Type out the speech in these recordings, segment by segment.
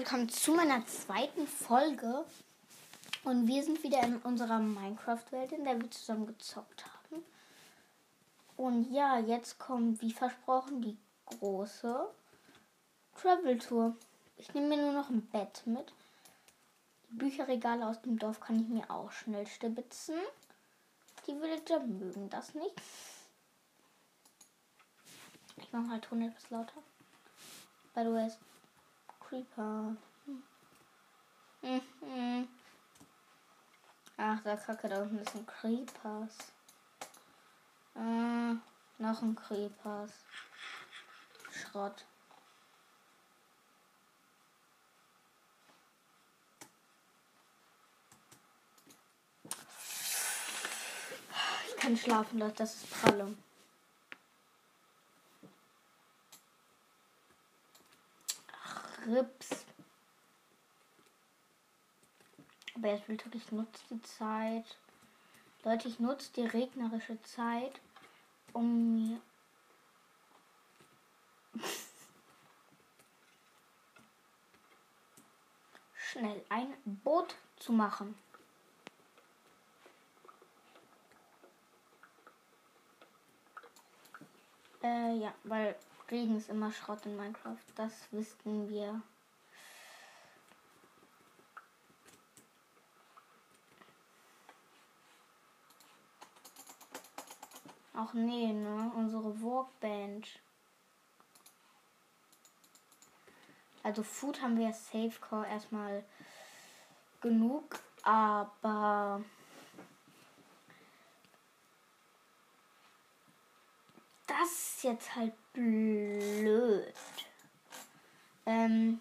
Willkommen zu meiner zweiten Folge. Und wir sind wieder in unserer Minecraft-Welt, in der wir zusammen gezockt haben. Und ja, jetzt kommt, wie versprochen, die große Travel-Tour. Ich nehme mir nur noch ein Bett mit. Die Bücherregale aus dem Dorf kann ich mir auch schnell stibitzen. Die Villager mögen das nicht. Ich mache halt Ton etwas lauter. By the way, Creeper. Hm. Ach, da kacke, da unten ist ein Creepers. Äh, noch ein Creepers. Schrott. Ich kann schlafen, das ist pralle. Rips. Aber jetzt will ich nutze die Zeit. Leute, ich nutze die regnerische Zeit, um mir schnell ein Boot zu machen. Äh, ja, weil Regen ist immer Schrott in Minecraft. Das wüssten wir. Ach nee, ne? Unsere Workbench. Also Food haben wir Safecore erstmal genug, aber das ist jetzt halt blöd. Ähm.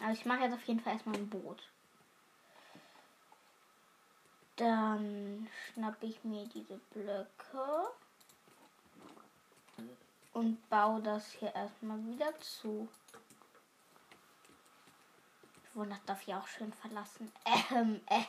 Also ich mache jetzt auf jeden Fall erstmal ein Boot. Dann schnappe ich mir diese Blöcke und baue das hier erstmal wieder zu. Wundert darf ich auch schön verlassen. Ähm, äh.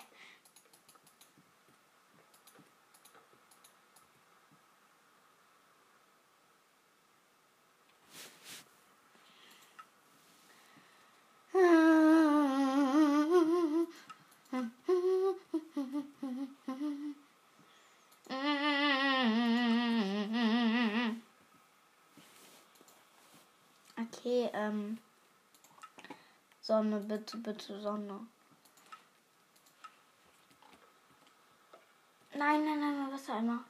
Ähm. Sonne, bitte, bitte, Sonne. Nein, nein, nein, Wassereimer.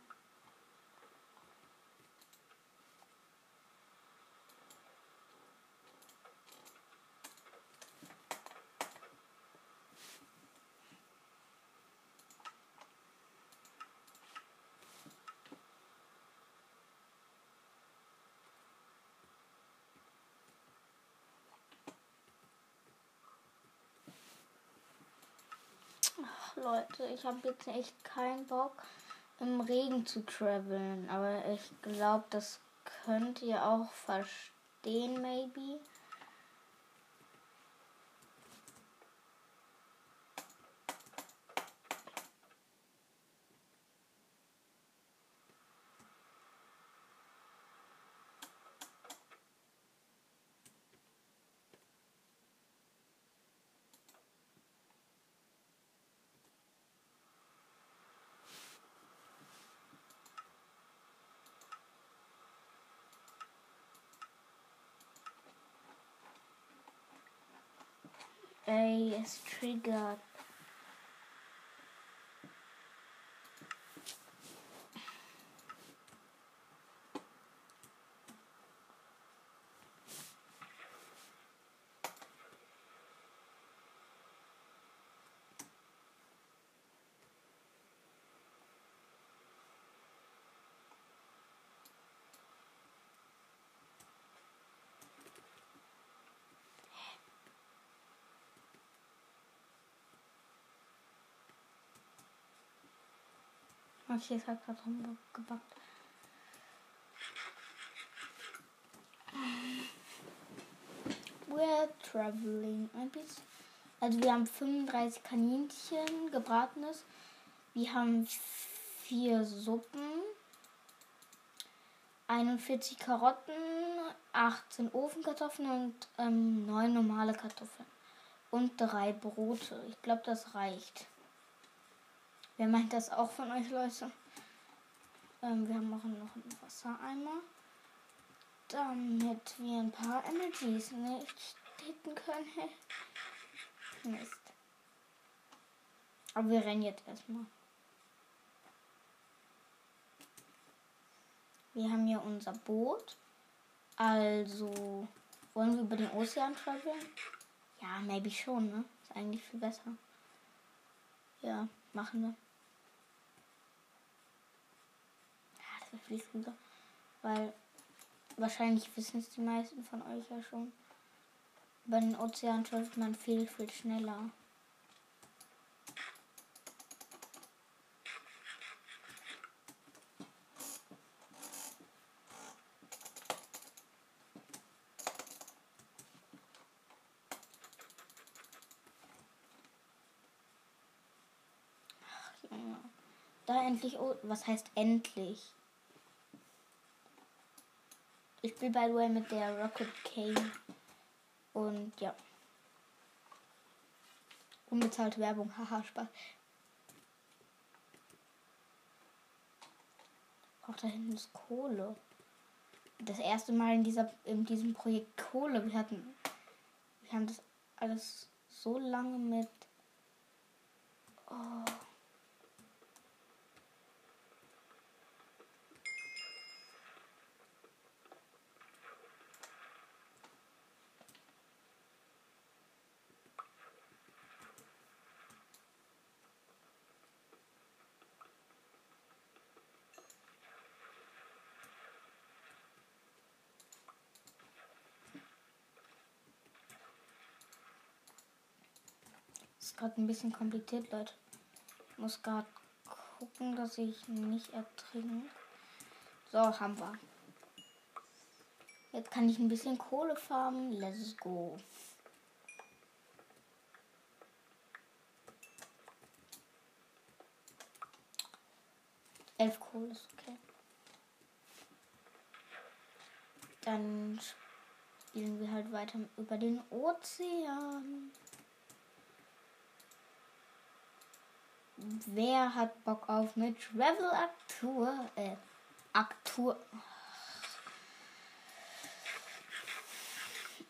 Leute, ich habe jetzt echt keinen Bock im Regen zu traveln, aber ich glaube, das könnt ihr auch verstehen, maybe. Ey, es triggert. Okay, es hat gerade gebackt. We're traveling ein bisschen. Also wir haben 35 Kaninchen gebratenes. Wir haben vier Suppen. 41 Karotten, 18 Ofenkartoffeln und ähm, 9 normale Kartoffeln. Und drei Brote. Ich glaube, das reicht. Wer meint das auch von euch, Leute? Ähm, wir auch noch einen Wassereimer. Damit wir ein paar Energies nicht hitten können. Mist. Aber wir rennen jetzt erstmal. Wir haben hier unser Boot. Also, wollen wir über den Ozean traveln? Ja, maybe schon, ne? Ist eigentlich viel besser. Ja, machen wir. Wäre viel klüger. Weil wahrscheinlich wissen es die meisten von euch ja schon. Über den Ozean travelt man viel, viel schneller. Da endlich. Oh, was heißt endlich? Ich spiele by the way mit der Rocket Cane. Und ja. Unbezahlte Werbung. Haha, Spaß. Auch da hinten ist Kohle. Das erste Mal in, dieser, in diesem Projekt Kohle. Wir hatten. Wir haben das alles so lange mit. Oh. Ist gerade ein bisschen kompliziert, Leute. Ich muss gerade gucken, dass ich nicht ertrinke. So, haben wir. Jetzt kann ich ein bisschen Kohle farmen. Let's go. Elf Kohle ist okay. Dann spielen wir halt weiter über den Ozean. Wer hat Bock auf eine Travel Aktur? Äh, Aktur.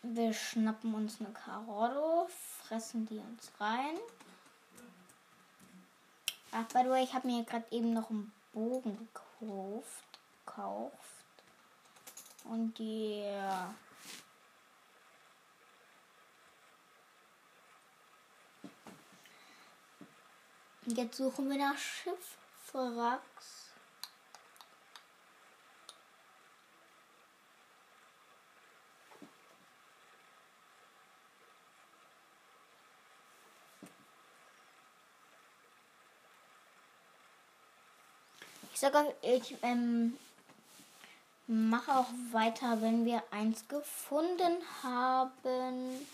Wir schnappen uns eine Karotte, fressen die uns rein. Ach, by the way, ich habe mir gerade eben noch einen Bogen gekauft. gekauft. Und die Jetzt suchen wir nach Schiffwracks. Ich sage, ich ähm, mache auch weiter, wenn wir eins gefunden haben.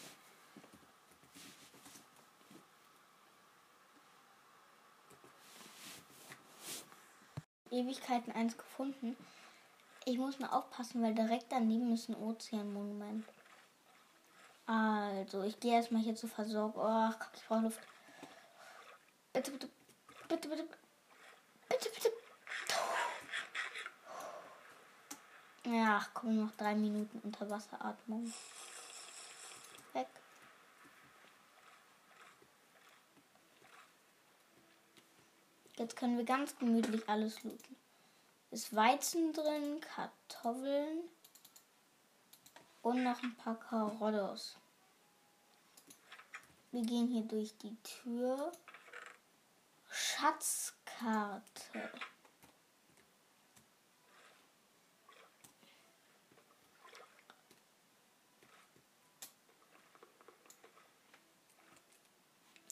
Ewigkeiten eins gefunden. Ich muss mal aufpassen, weil direkt daneben ist ein Ozeanmonument. Also, ich gehe erstmal hier zu versorgen. Oh, ich brauche Luft. Bitte, bitte, bitte, bitte, bitte, bitte. Ja, komm, noch drei Minuten Unterwasseratmung. Weg. Jetzt können wir ganz gemütlich alles looten. Ist Weizen drin, Kartoffeln und noch ein paar Karottos. Wir gehen hier durch die Tür. Schatzkarte.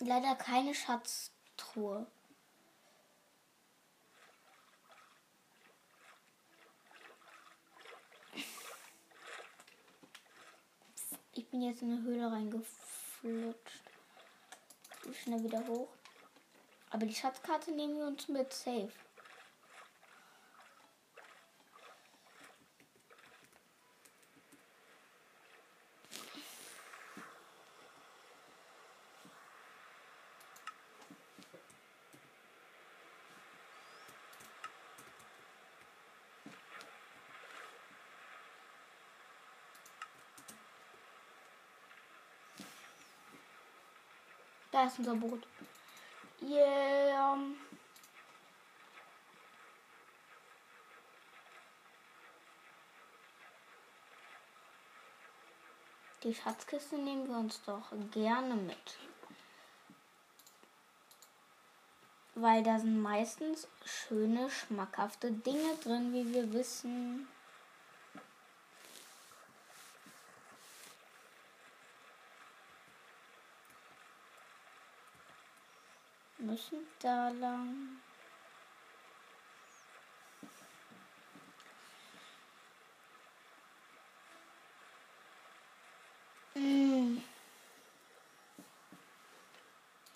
Leider keine Schatztruhe. Ich bin jetzt in eine Höhle reingeflutscht. Schnell wieder hoch. Aber die Schatzkarte nehmen wir uns mit safe. Da ist unser Boot. Yeah. Die Schatzkiste nehmen wir uns doch gerne mit. Weil da sind meistens schöne, schmackhafte Dinge drin, wie wir wissen. Müssen da lang. Mm.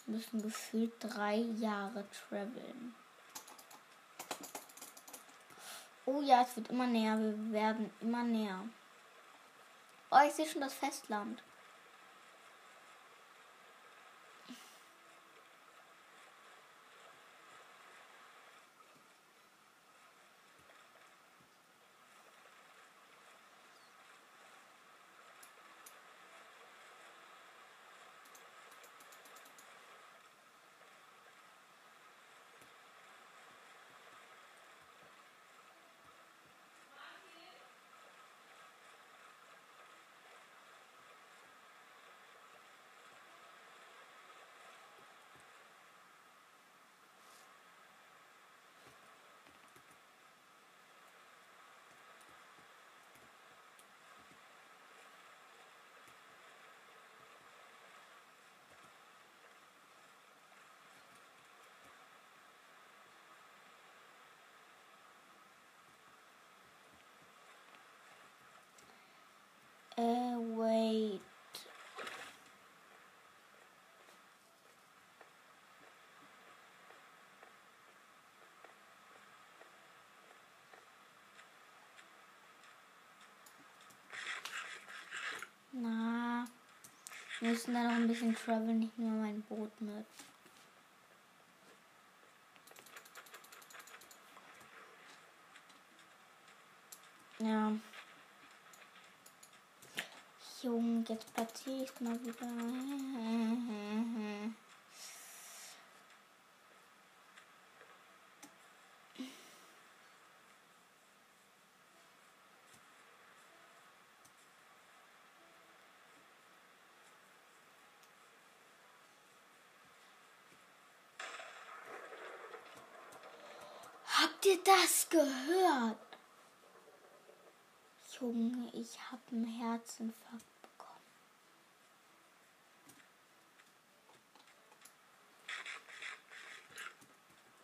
Müssen gefühlt drei Jahre traveln. Oh ja, es wird immer näher. Wir werden immer näher. Oh, ich sehe schon das Festland. Äh, wait. Na, wir müssen da noch ein bisschen traveln, nicht nur mein Boot mit. Ja. Junge, jetzt platziere ich mal wieder. Ihr das gehört? Junge, ich habe einen Herzinfarkt bekommen.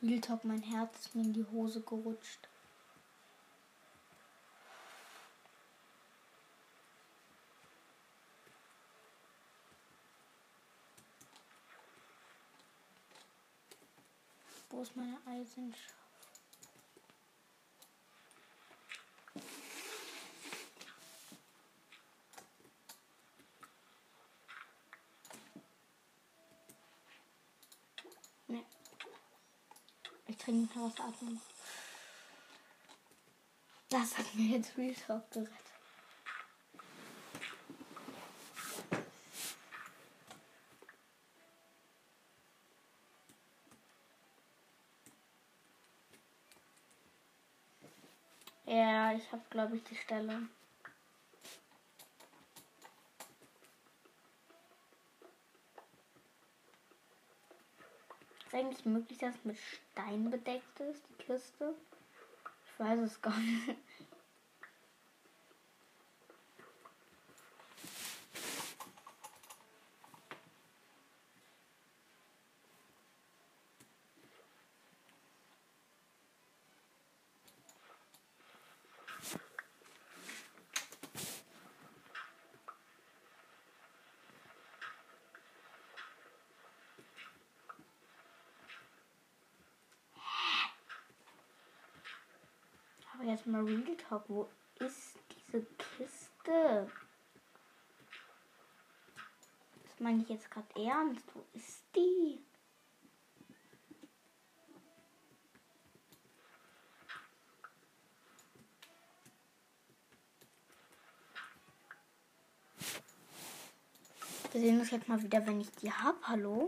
Real Talk, mein Herz ist mir in die Hose gerutscht. Wo ist meine Eisenschale? Nee. Ich trinke noch was atmen. Das hat mir jetzt Real Talk gerettet. Ja, ich habe, glaube ich, die Stelle. Ist eigentlich möglich, dass es mit Stein bedeckt ist, die Kiste? Ich weiß es gar nicht. Jetzt mal Real Talk. Wo ist diese Kiste? Das meine ich jetzt gerade ernst. Wo ist die? Wir sehen uns jetzt mal wieder, wenn ich die habe. Hallo?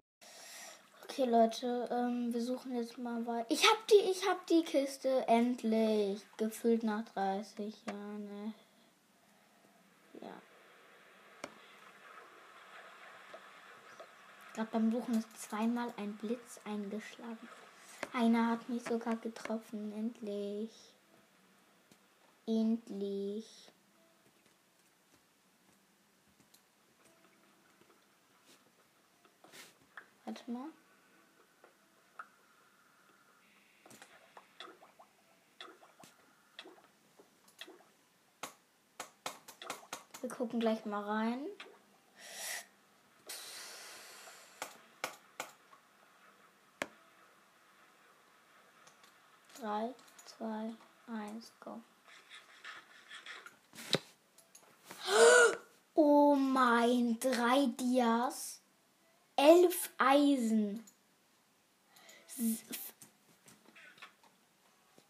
Okay, Leute, ähm, wir suchen jetzt mal weiter. Ich hab die, ich hab die Kiste endlich. Gefühlt nach 30 Jahren. Ne? Ja. Gerade beim Suchen ist zweimal ein Blitz eingeschlagen. Einer hat mich sogar getroffen. Endlich. Endlich. Warte mal. Wir gucken gleich mal rein. Drei, zwei, eins, go. Oh mein, drei Dias, elf Eisen,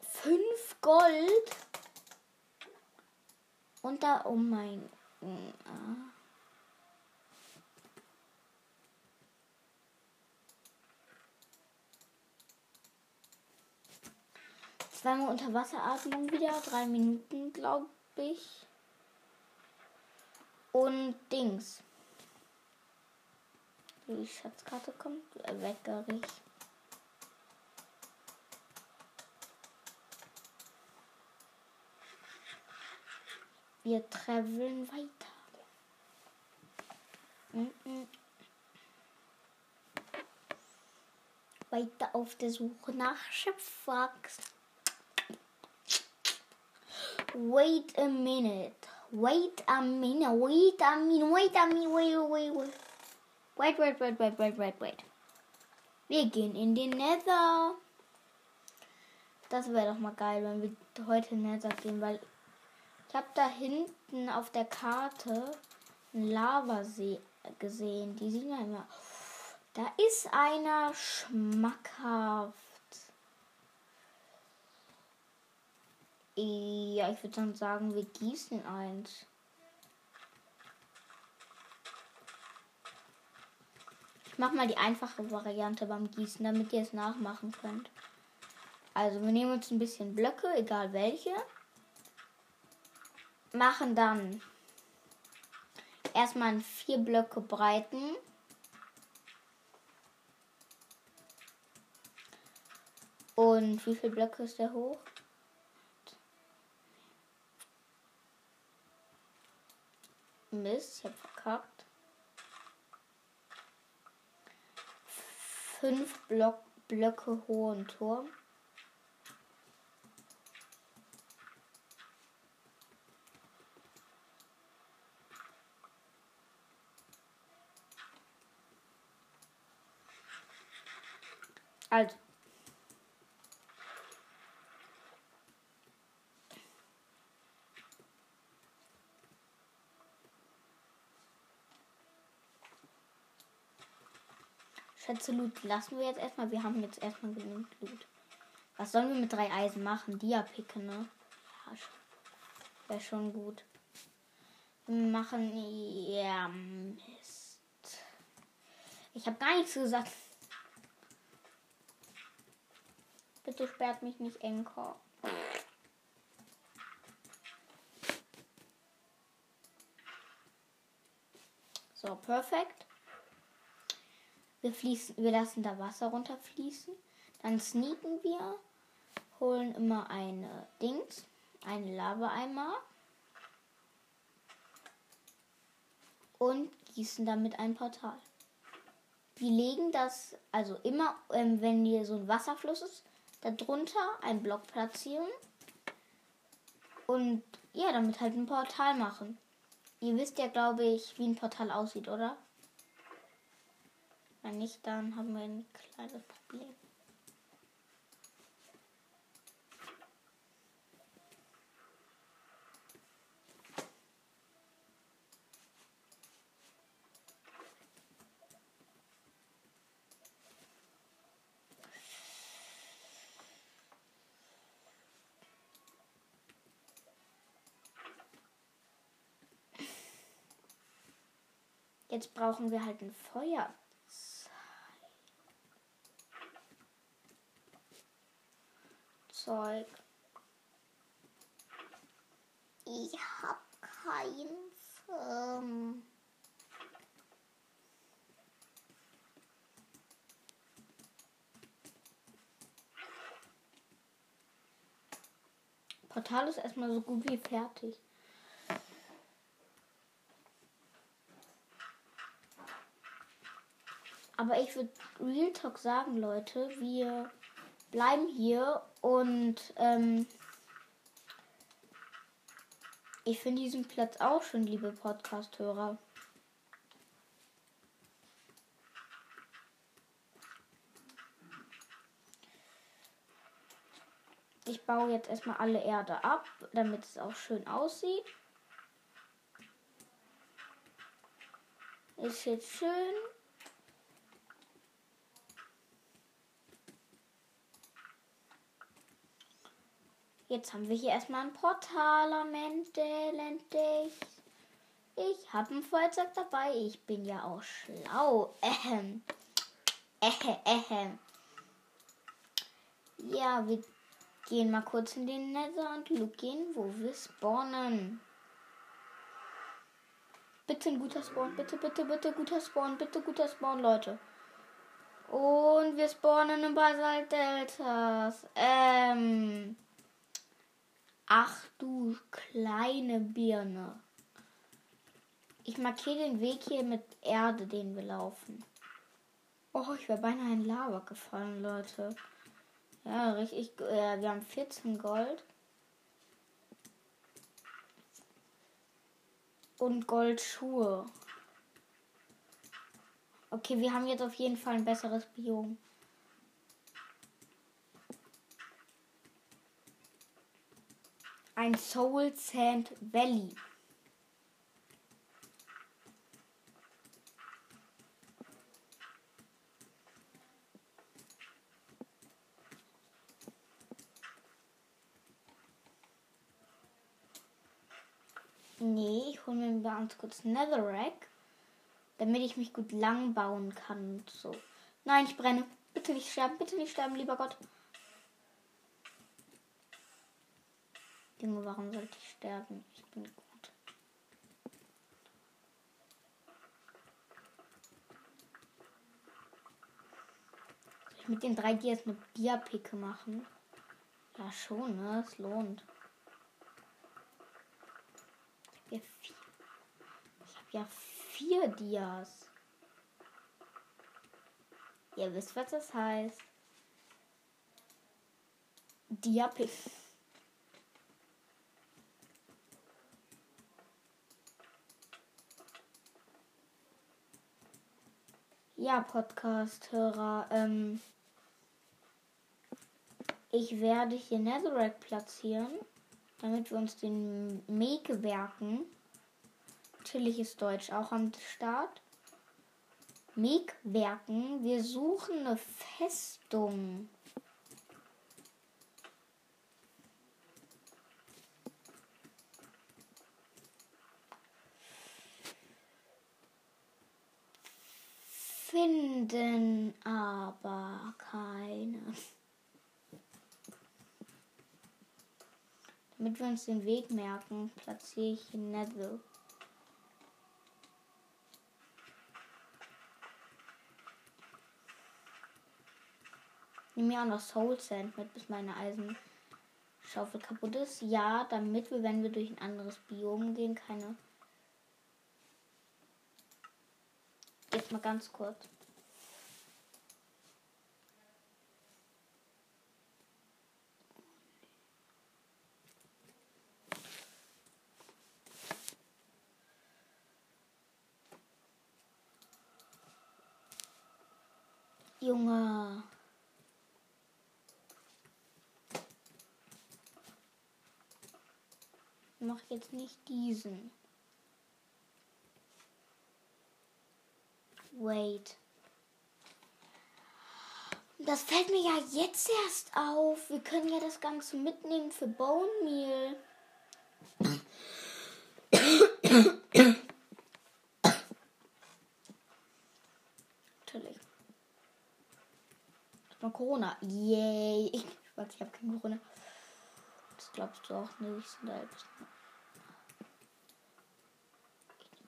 fünf Gold und da, oh mein, Zweimal Unterwasseratmung wieder, drei Minuten, glaube ich. Und Dings. Die Schatzkarte kommt, äh, Weckerich. Wir traveln weiter. Mm -mm. Weiter auf der Suche nach Schiffwachs. Wait a minute. Wait a minute. Wait a minute. Wait a minute. Wait, wait, wait. Wait, wait, wait, wait, wait, wait, wait. Wir gehen in den Nether. Das wäre doch mal geil, wenn wir heute in den Nether gehen, weil ich habe da hinten auf der Karte einen Lavasee gesehen. Die sehen ja immer. Da ist einer schmackhaft. Ja, ich würde dann sagen, wir gießen eins. Ich mache mal die einfache Variante beim Gießen, damit ihr es nachmachen könnt. Also wir nehmen uns ein bisschen Blöcke, egal welche machen dann erstmal vier Blöcke breiten. Und wie viele Blöcke ist der hoch? Mist, ich hab verkackt. Fünf Block Blöcke hohen Turm. Also. Schätze Loot lassen wir jetzt erstmal. Wir haben jetzt erstmal genug Loot. Was sollen wir mit drei Eisen machen? Dia-Picke, ne? Ja, wäre schon gut. Wir machen. Ja, Mist. Ich habe gar nichts gesagt. Bitte sperrt mich nicht Enker. So, perfekt. Wir, fließen, wir lassen da Wasser runterfließen. Dann sneaken wir, holen immer eine Dings, einen Lava-Eimer und gießen damit ein Portal. Wir legen das, also immer, ähm, wenn hier so ein Wasserfluss ist, darunter einen Block platzieren und ja, damit halt ein Portal machen. Ihr wisst ja, glaube ich, wie ein Portal aussieht, oder? Wenn nicht, dann haben wir ein kleines Problem. Jetzt brauchen wir halt ein Feuer. Zeug. Ich hab kein Ähm Portal ist erstmal so gut wie fertig. Aber ich würde Real Talk sagen, Leute, wir bleiben hier und ähm, ich finde diesen Platz auch schön, liebe Podcast-Hörer. Ich baue jetzt erstmal alle Erde ab, damit es auch schön aussieht. Ist jetzt schön. Jetzt haben wir hier erstmal ein Portalament, endlich. Ich habe ein Feuerzeug dabei. Ich bin ja auch schlau. Ähm. Ähem. Ähem. Ja, wir gehen mal kurz in den Nether und gehen, wo wir spawnen. Bitte ein guter Spawn. Bitte, bitte, bitte guter Spawn. Bitte guter Spawn, Leute. Und wir spawnen in Basalt Deltas. Ähm. Ach du kleine Birne. Ich markiere den Weg hier mit Erde, den wir laufen. Oh, ich wäre beinahe in Lava gefallen, Leute. Ja, richtig. Äh, wir haben 14 Gold. Und Goldschuhe. Okay, wir haben jetzt auf jeden Fall ein besseres Biom. Ein Soul Sand Valley. Nee, ich hole mir ganz kurz Netherrack, damit ich mich gut lang bauen kann und so. Nein, ich brenne. Bitte nicht sterben, bitte nicht sterben, lieber Gott. Junge, warum sollte ich sterben? Ich bin gut. Soll ich mit den drei Dias eine Dia-Picke machen? Ja, schon, ne? Es lohnt. Ich habe ja vier. Ich habe ja vier Dias. Ihr wisst, was das heißt. Dia-Pick. Ja, Podcast-Hörer, ähm, ich werde hier Netherrack platzieren, damit wir uns den Meg-Werken, natürlich ist Deutsch auch am Start, Meg-Werken, wir suchen eine Festung. Finden aber keine. Damit wir uns den Weg merken, platziere ich Nether. Nimm mir auch noch Soul Sand mit, bis meine Eisenschaufel kaputt ist. Ja, damit wir, wenn wir durch ein anderes Biom gehen, keine Mal ganz kurz. Junge. Mach jetzt nicht diesen. Wait. Das fällt mir ja jetzt erst auf. Wir können ja das Ganze mitnehmen für Bone Meal. Natürlich. Das war Corona. Yay. Ich Schatz, ich habe keine Krone. Das glaubst du auch nicht. Sind da ein bisschen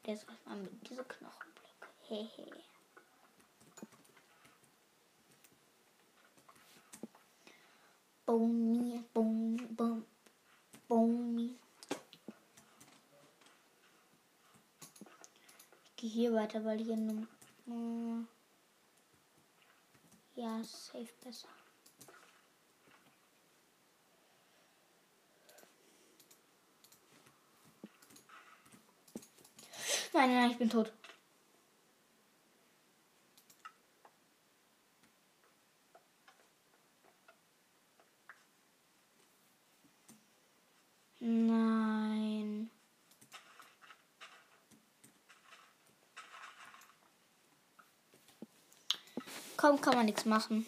Jetzt erstmal mit diese Knochenblöcke. Hehe. Boni, bom, bom, boni. Ich gehe hier weiter, weil hier nur. Äh, ja, safe besser. Nein, nein, ich bin tot. Nein. Komm, kann man nichts machen.